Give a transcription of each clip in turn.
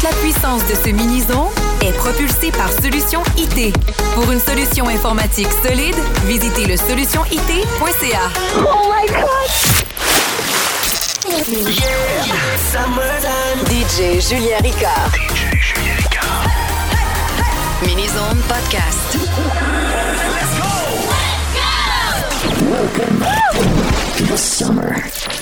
Toute la puissance de ce mini-zone est propulsée par Solution IT. Pour une solution informatique solide, visitez le solutionit.ca. Oh my God! DJ Julien Ricard. DJ Julien Ricard. Mini-zone podcast. Welcome to the summer.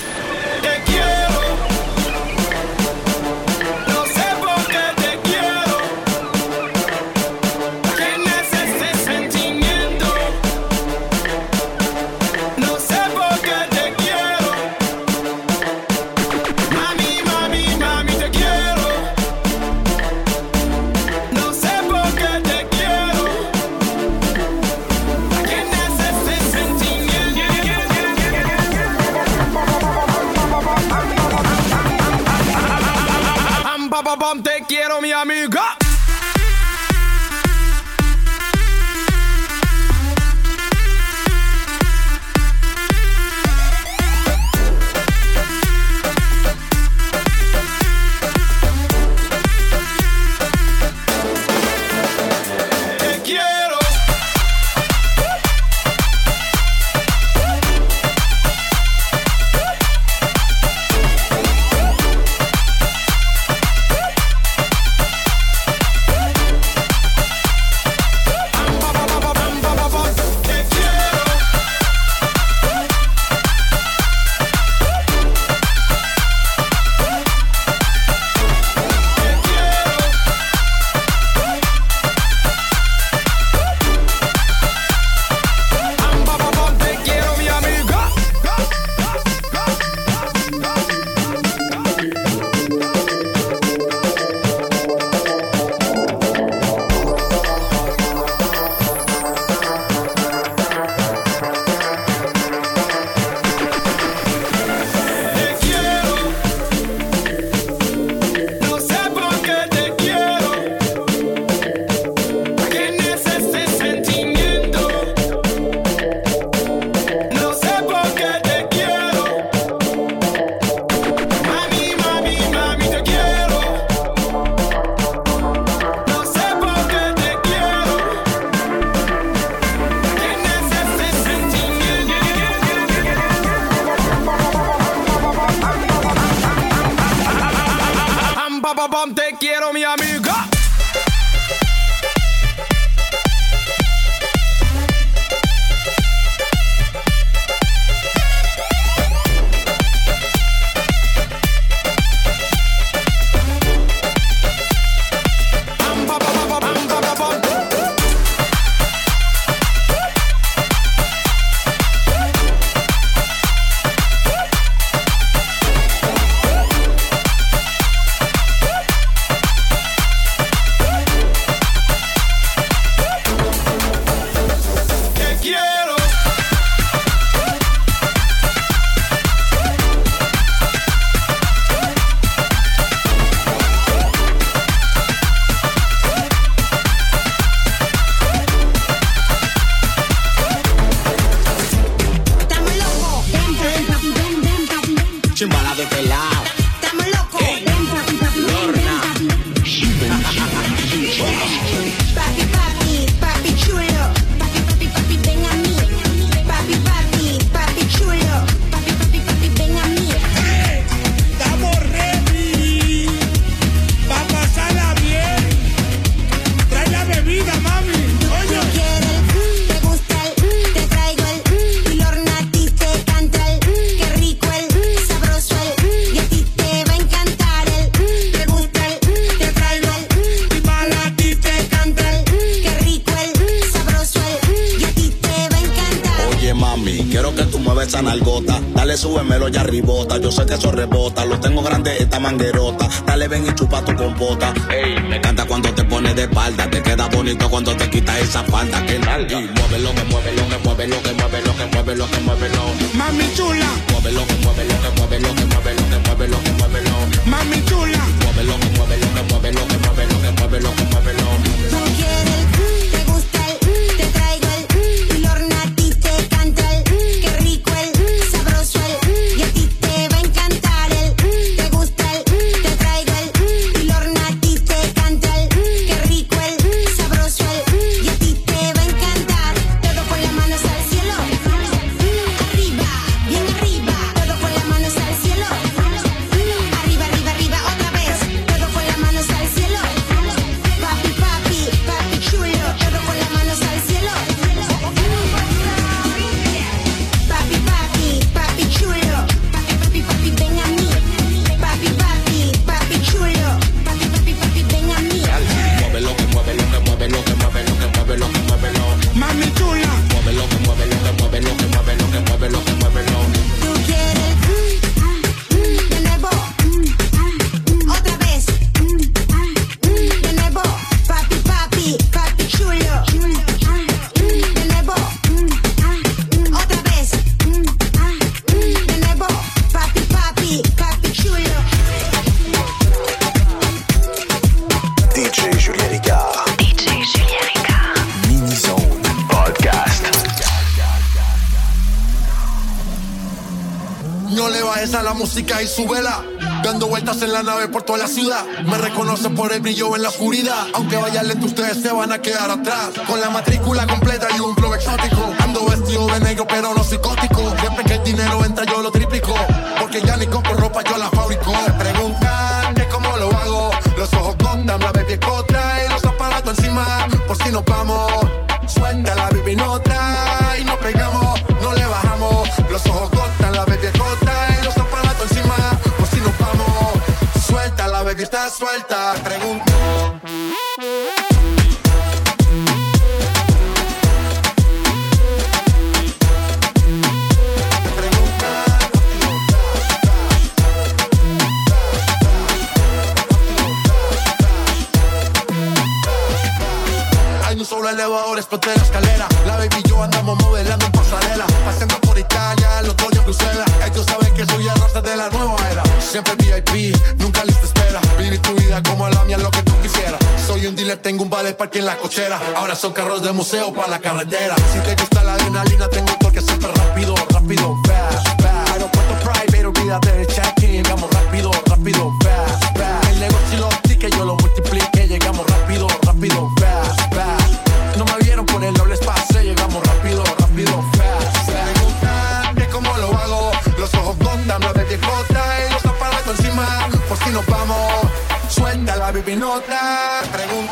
y su vela. Dando vueltas en la nave por toda la ciudad. Me reconocen por el brillo en la oscuridad. Aunque vaya lento, ustedes se van a quedar atrás. Con la matrícula completa y un flow exótico. Ando vestido de negro, pero no psicótico. Siempre que el dinero entra, yo lo triplico siempre VIP, nunca lista espera. Viví tu vida como la mía, lo que tú quisieras. Soy un dealer, tengo un vale parque en la cochera. Ahora son carros de museo para la carretera. Si te gusta la adrenalina, tengo un toque súper rápido, rápido, fast, fast. Aeropuerto private, olvídate del check Pepinota, pregunta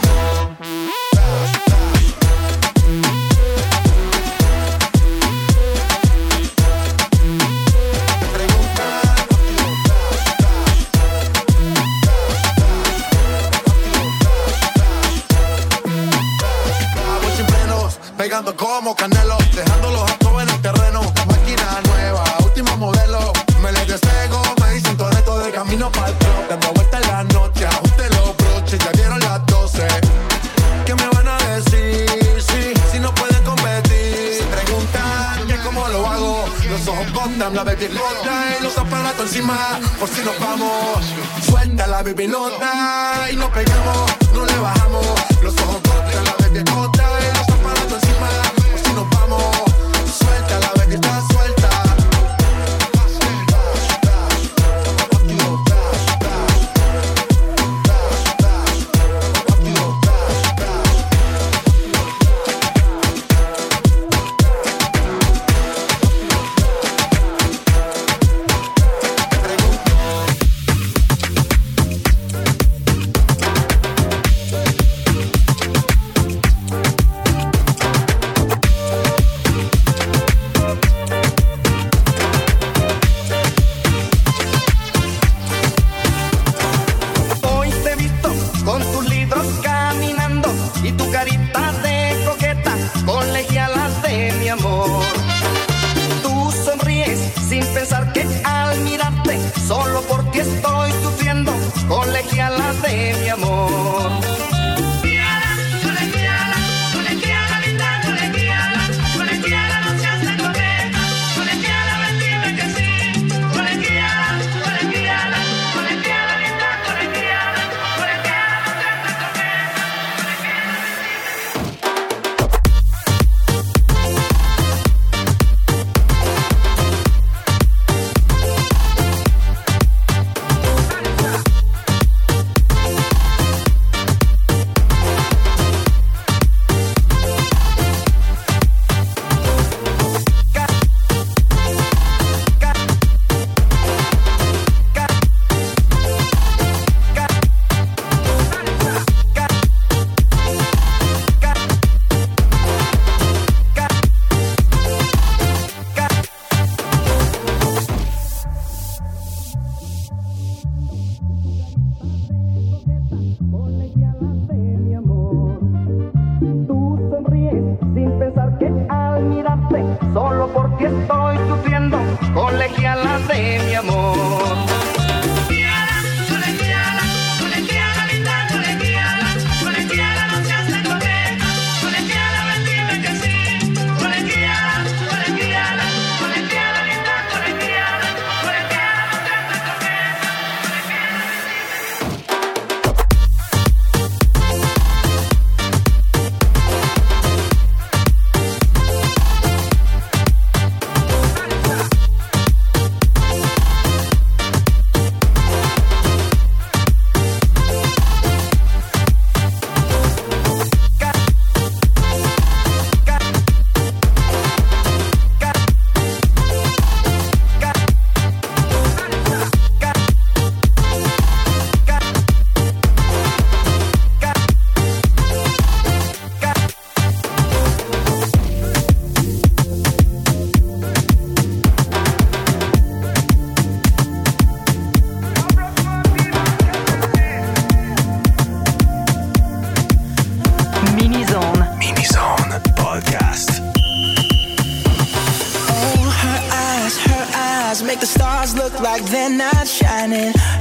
por si nos vamos. Suelta la baby nota y nos pegamos, no le bajamos. Los ojos cortan la baby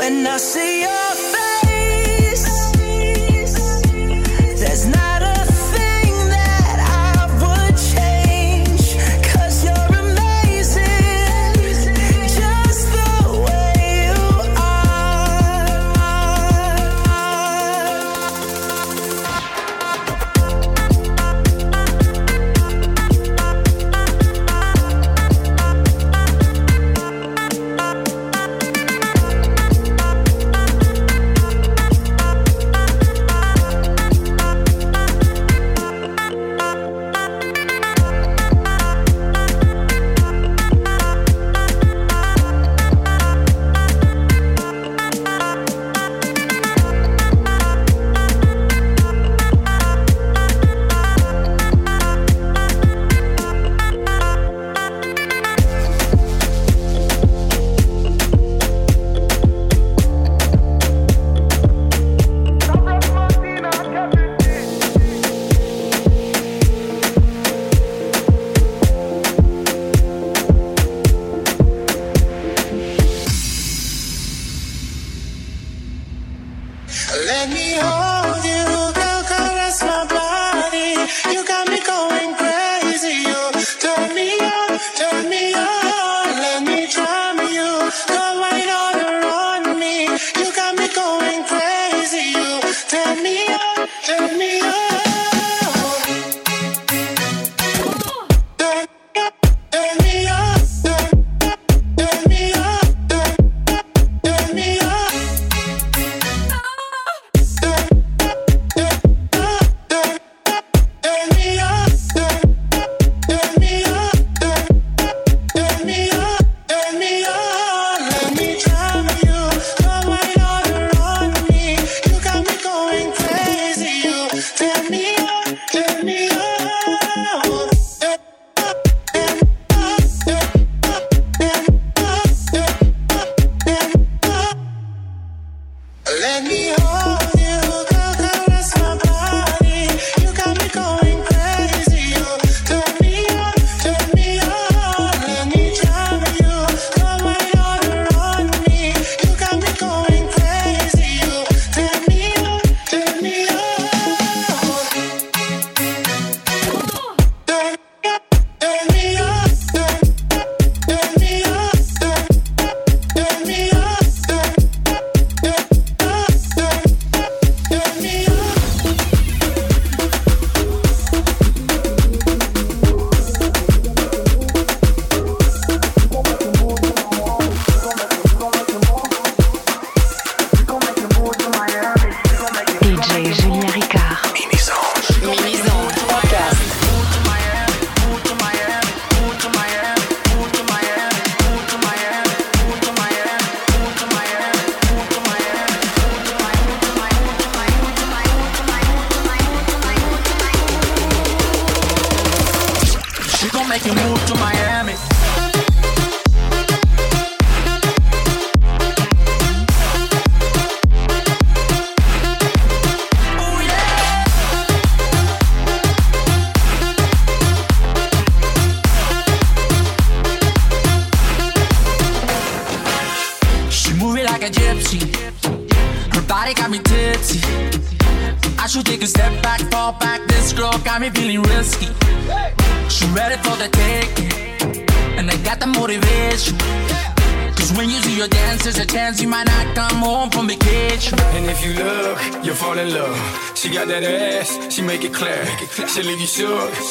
when I see you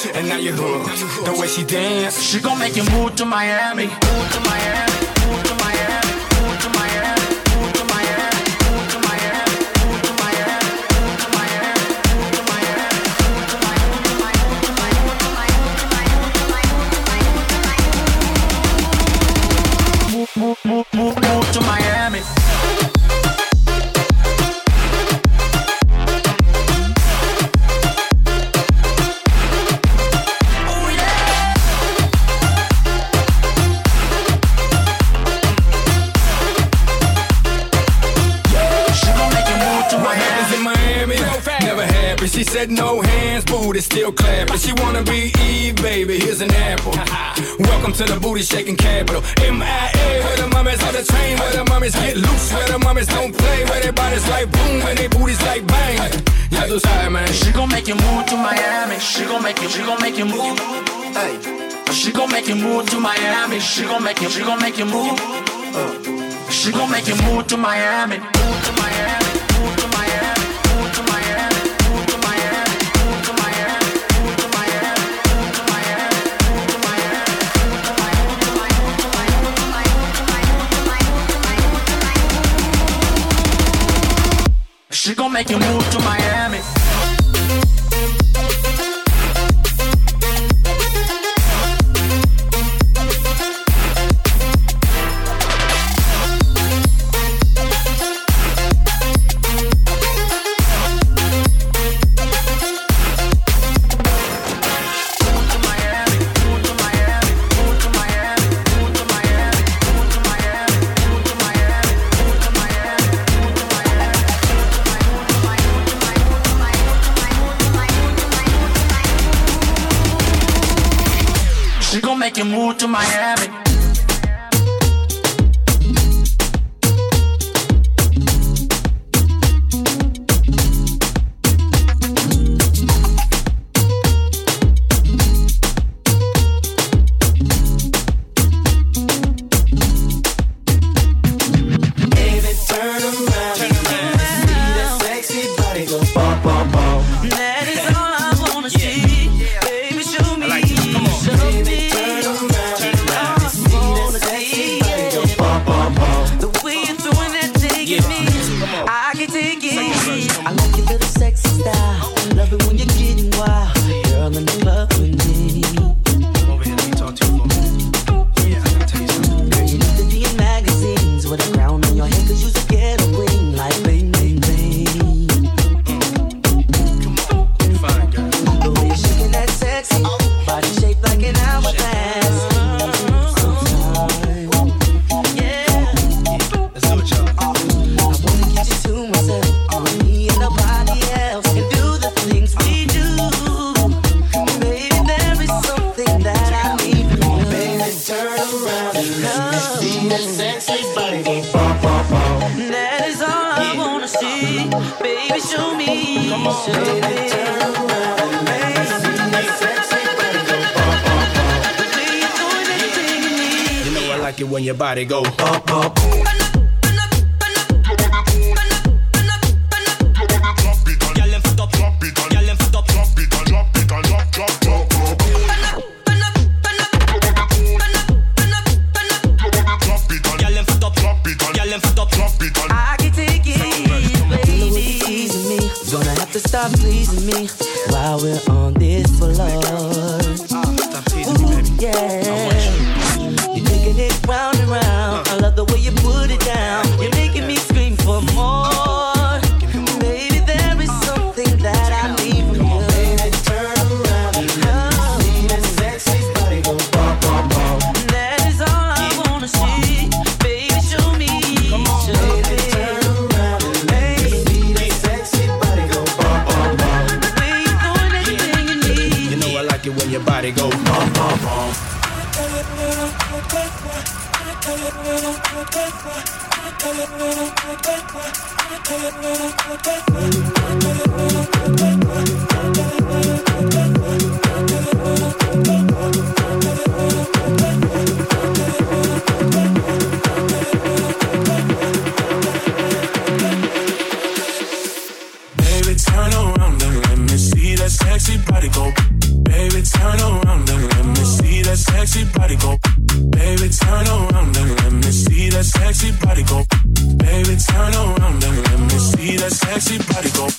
And now you hooked. The way she dance, she gon' make you move to Miami. we shaking capital. MIA, where the mommies on the train, where the mommies get loose, where the mommies don't play, where their bodies like boom, and their booties like bang. Yeah, those high, man. She gon' make you move to Miami. She gon' make you, she gon' make you move. Hey. She gon' make you move to Miami. She gon' make you, she gon' make you move. Uh. She gon' make you move to Miami. make you move to Miami. to Miami. everybody go sexy body go. Baby, turn around and let me see that sexy body go. Baby, turn around and let me see that sexy body go.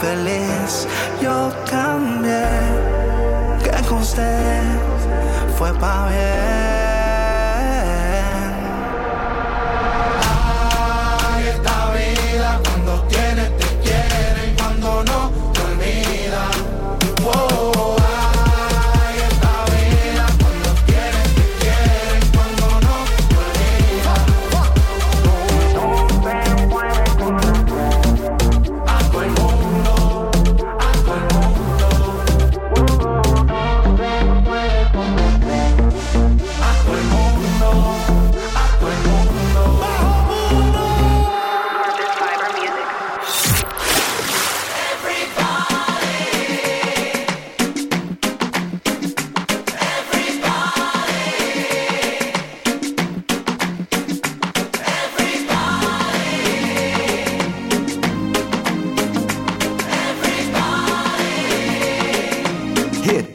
feliz, yo también. Que con usted fue pa' bien.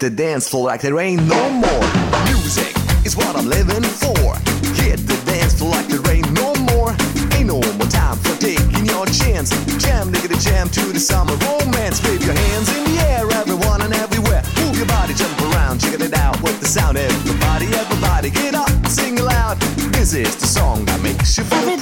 the dance floor like there ain't no more. Music is what I'm living for. Hit the dance floor like there ain't no more. Ain't no more time for taking your chance. Jam, nigga, the jam to the summer romance. Wave your hands in the air, everyone and everywhere. Move your body, jump around, check it out with the sound. Everybody, everybody, get up, sing loud. This is the song that makes you feel.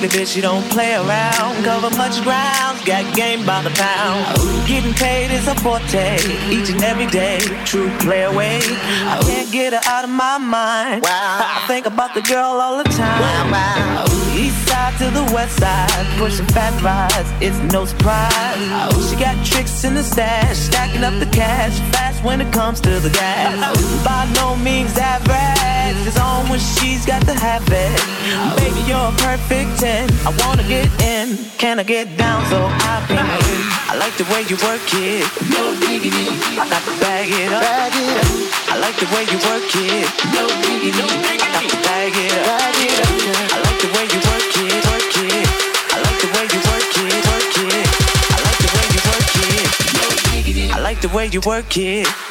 Strictly bitch, you don't play around. Cover much ground, got game by the pound. Getting paid is a forte, each and every day. True play away. I can't get her out of my mind. Wow. I think about the girl all the time. Wow, wow. East side to the west side, pushing fat rides, it's no surprise. She got tricks in the stash, stacking up the cash fast when it comes to the gas. By no means average, it's on when she's got to have it. Baby, you're a perfect 10. I wanna get in, can I get down so I can? I like the way you work it. No diggity. I got to bag it up. Bag it up. I like the way you work it. No diggity. No diggity. I got to bag it up. Bag it up. I like the way you work it. Work it. I like the way you work it. I like the way you work it. No. I like the way you work it.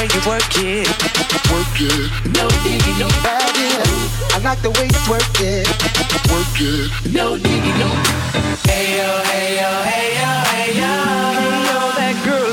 Way you work it. Work it. No diggy, no bag. I like the way you work it. Work it. No diggy, no. Hey yo, hey yo, hey yo, hey yo. You know that girl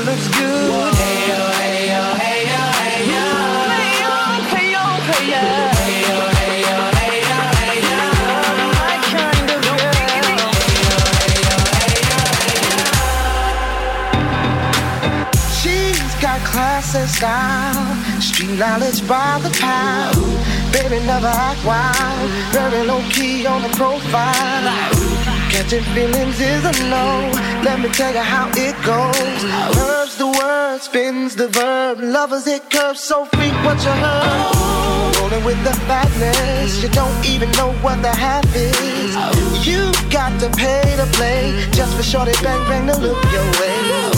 class style, street knowledge by the pound. Baby never act wild, very low key on the profile. Catching feelings is a no. Let me tell you how it goes. Curves the word, spins the verb. Lovers it curves so freak what you heard. Rolling with the fatness, you don't even know what the half is. You got to pay to play just for shorty bang bang to look your way.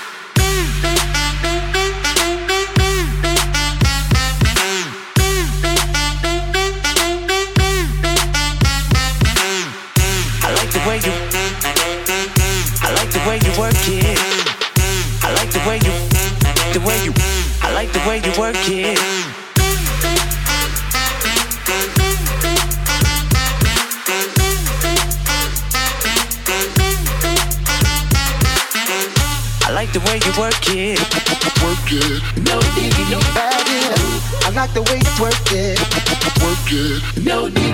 The way you work it. I like the way you work it. Work it. No diggy, no bag it. I like the way you work it. Work it. No diggy,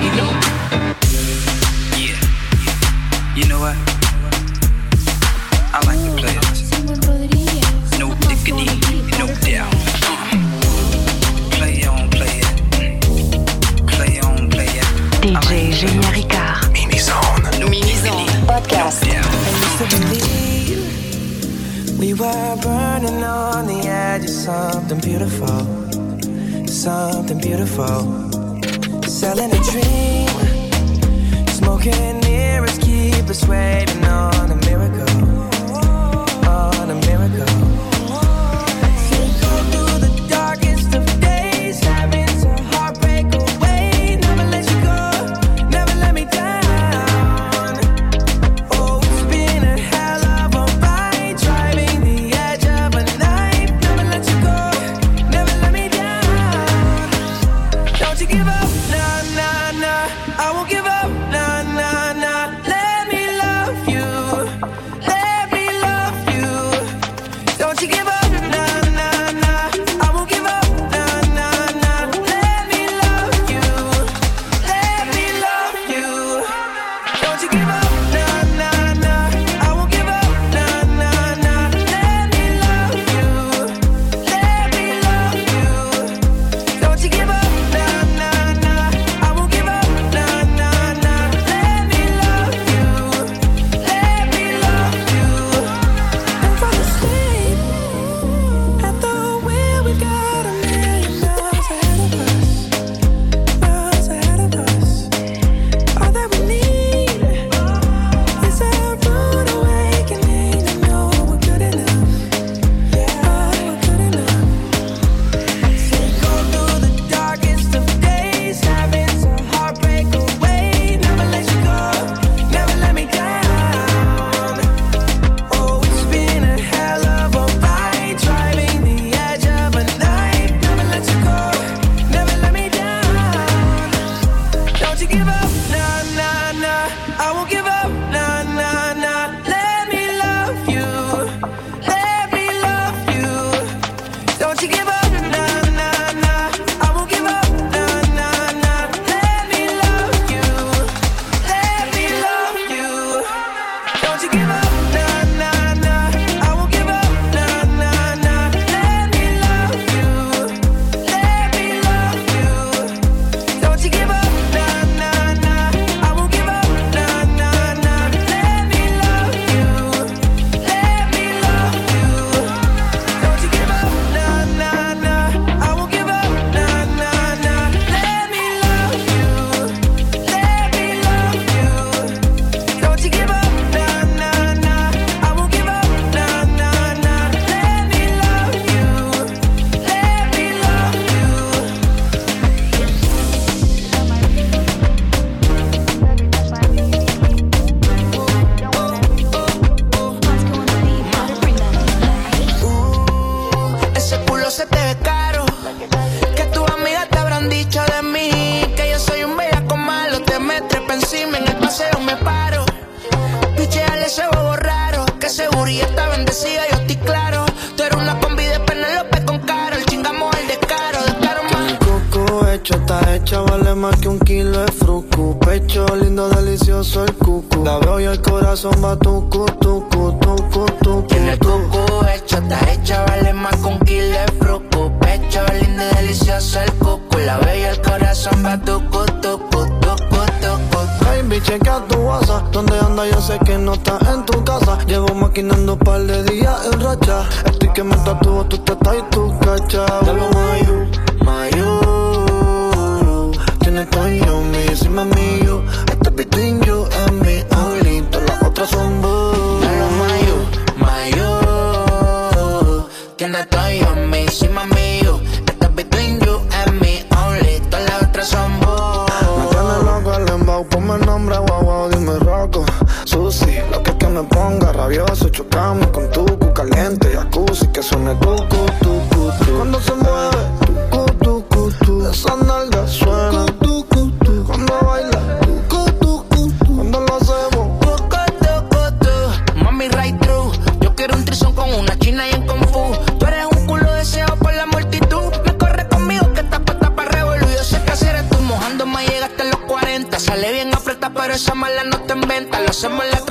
DJ Julien Ricard. Mini zone. Mini zone. Podcast. We were burning on the edge of something beautiful, something beautiful. Selling a dream, smoking us, keep us waiting on a miracle, on a miracle.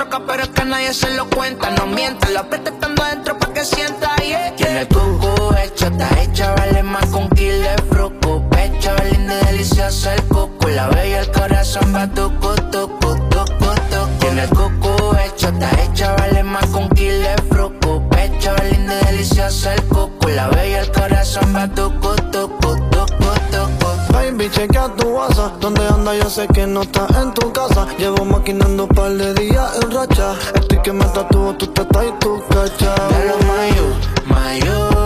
pero es que nadie se lo cuenta. No mientas, lo aprieta estando adentro para que sienta. Y yeah, yeah. Tiene hecho, está hecha, vale más con kilo de fruco. Pecho, linda y deliciosa el cuco. La bella, el corazón va tucu, tucu, tucu, tucu. Tiene el cuco hecho, está hecha, vale más con kilo de fruco. Pecho, linda y deliciosa el cuco. La bella, el corazón va tucu, tucu, tucu. Baby, chequea tu WhatsApp. Donde anda? Yo sé que no está en tu casa. Llevo maquinando un par de días en racha. Estoy que me tatúo, tú te y tu cacha. Pero my you, my you.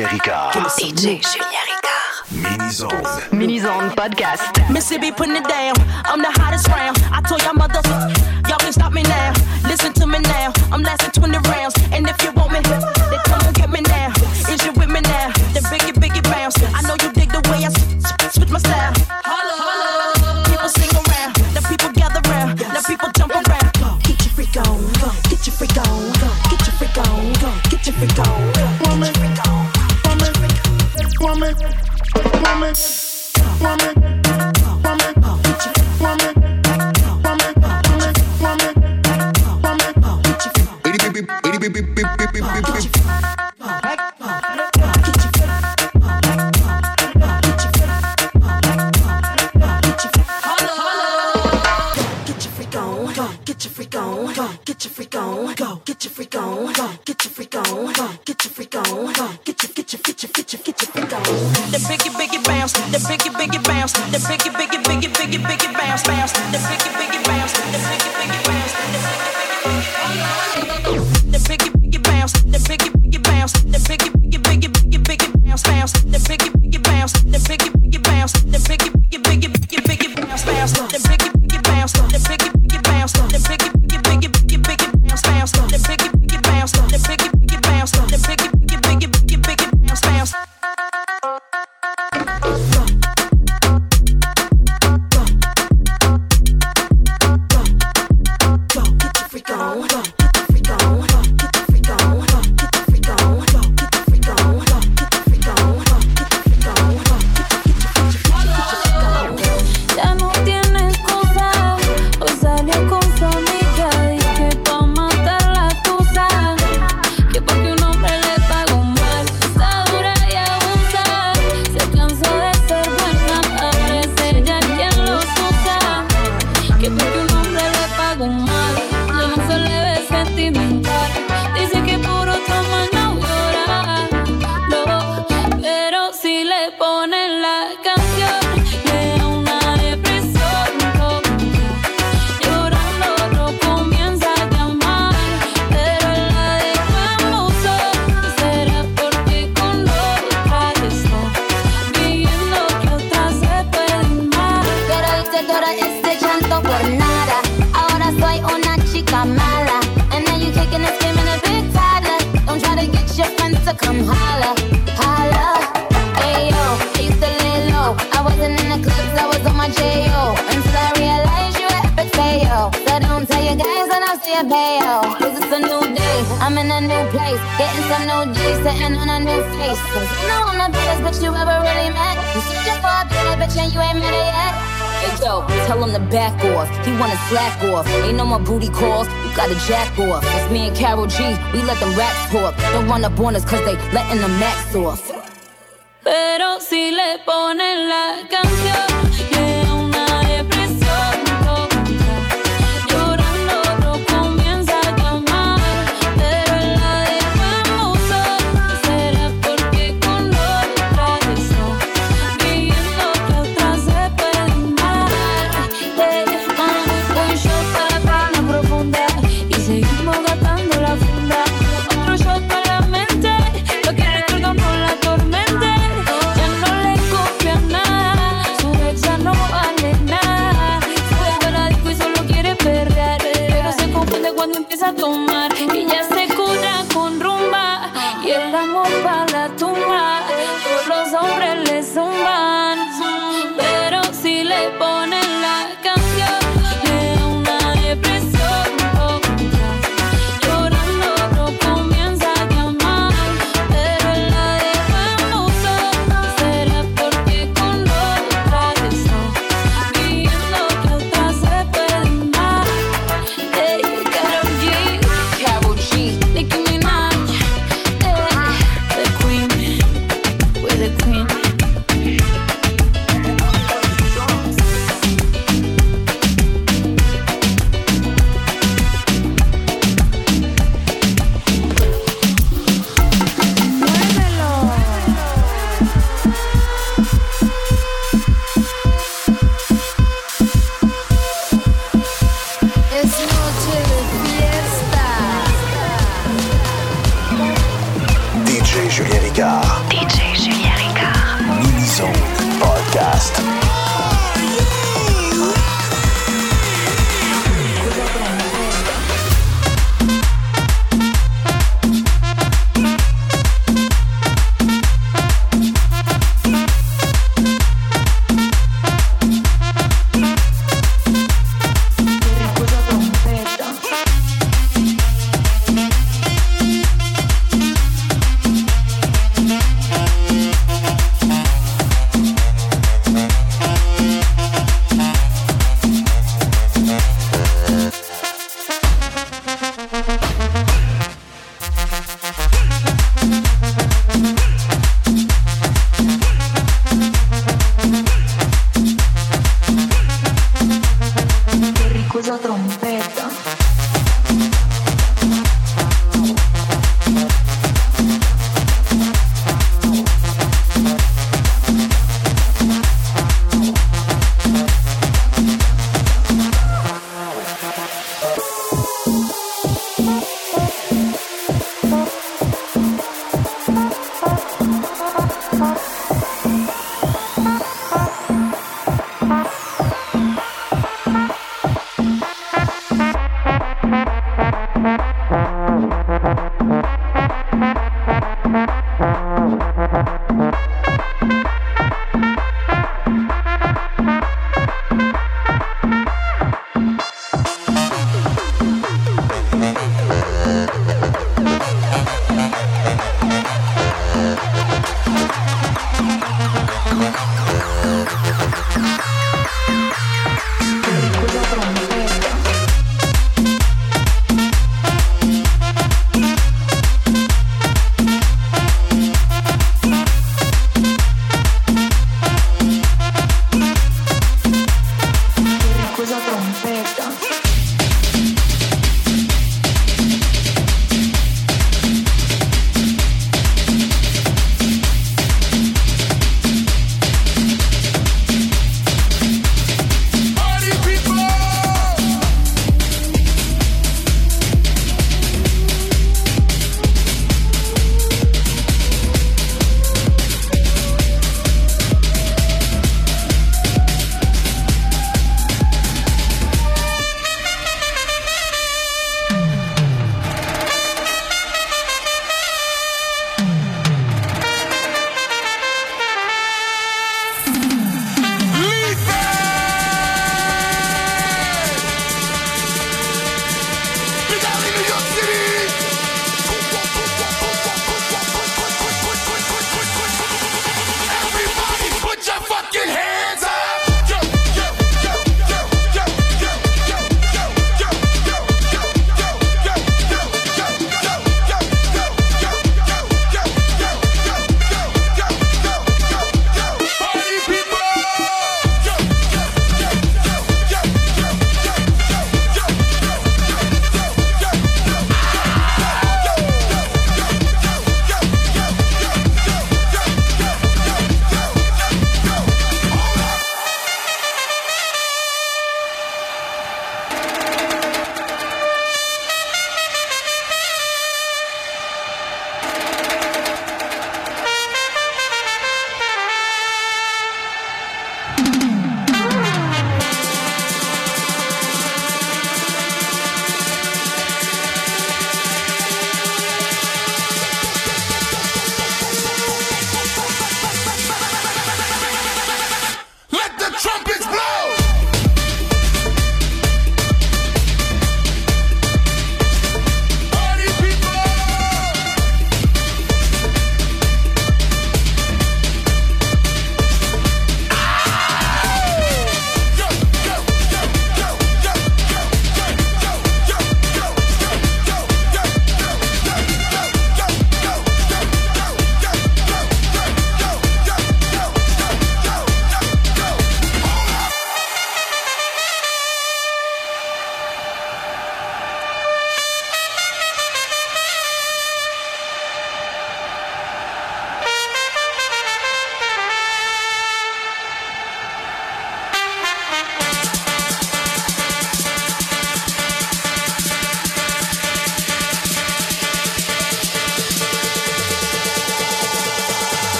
Julien Ricard. DJ Julien Ricard. Mini Zone. Mini Zone Podcast. Missy be putting it down. I'm the hottest round. I told y'all mother, y'all can stop me now. Listen to me now. I'm less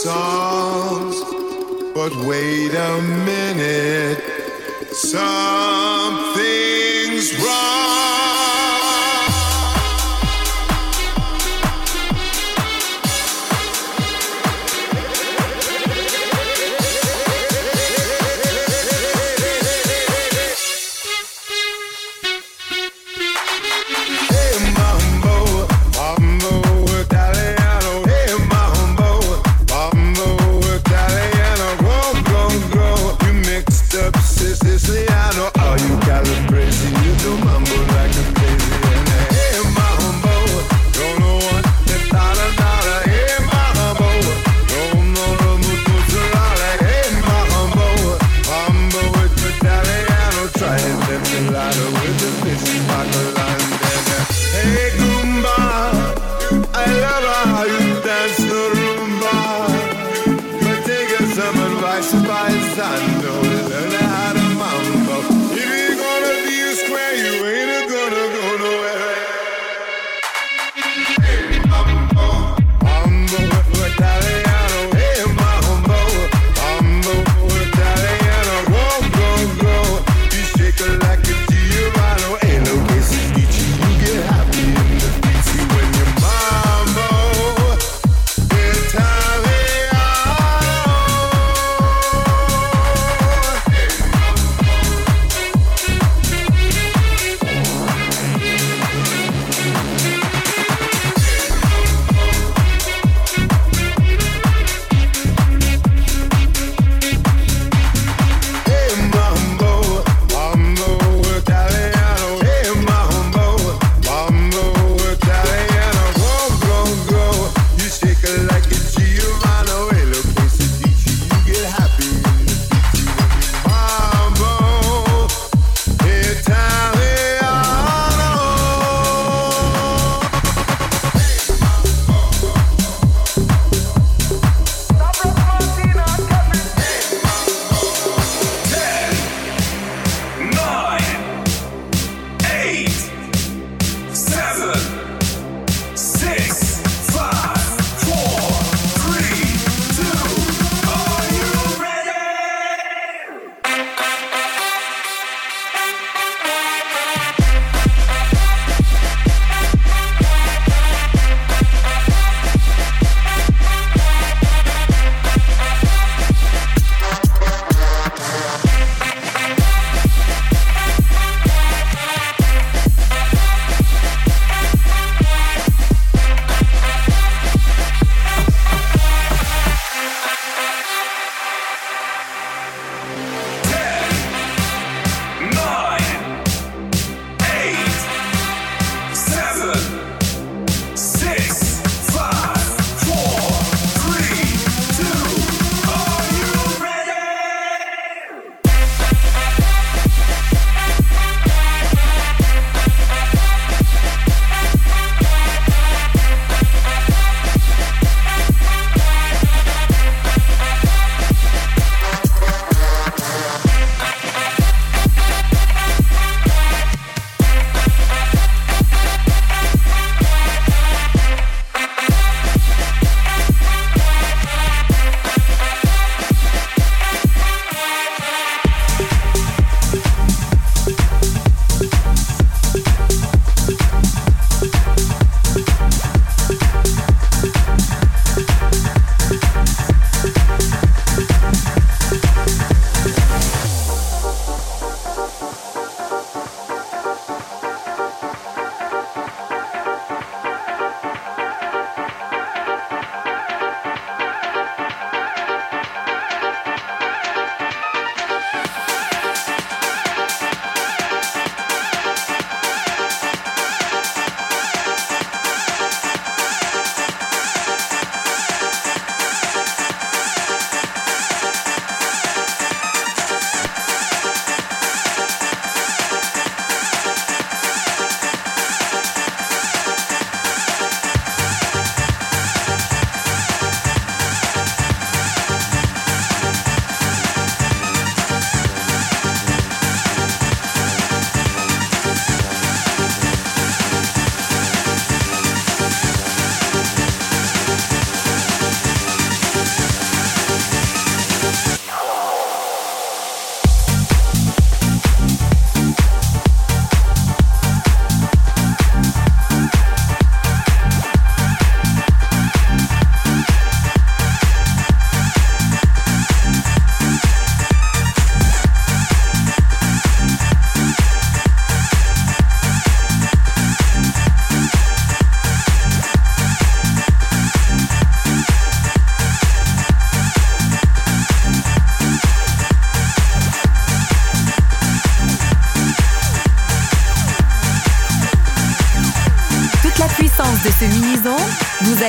charming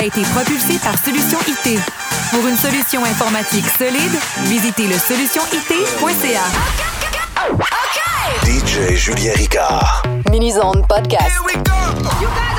a été propulsé par Solution IT. Pour une solution informatique solide, visitez le solutionit.ca. DJ Julien Ricard. Mini Zone Podcast. You guys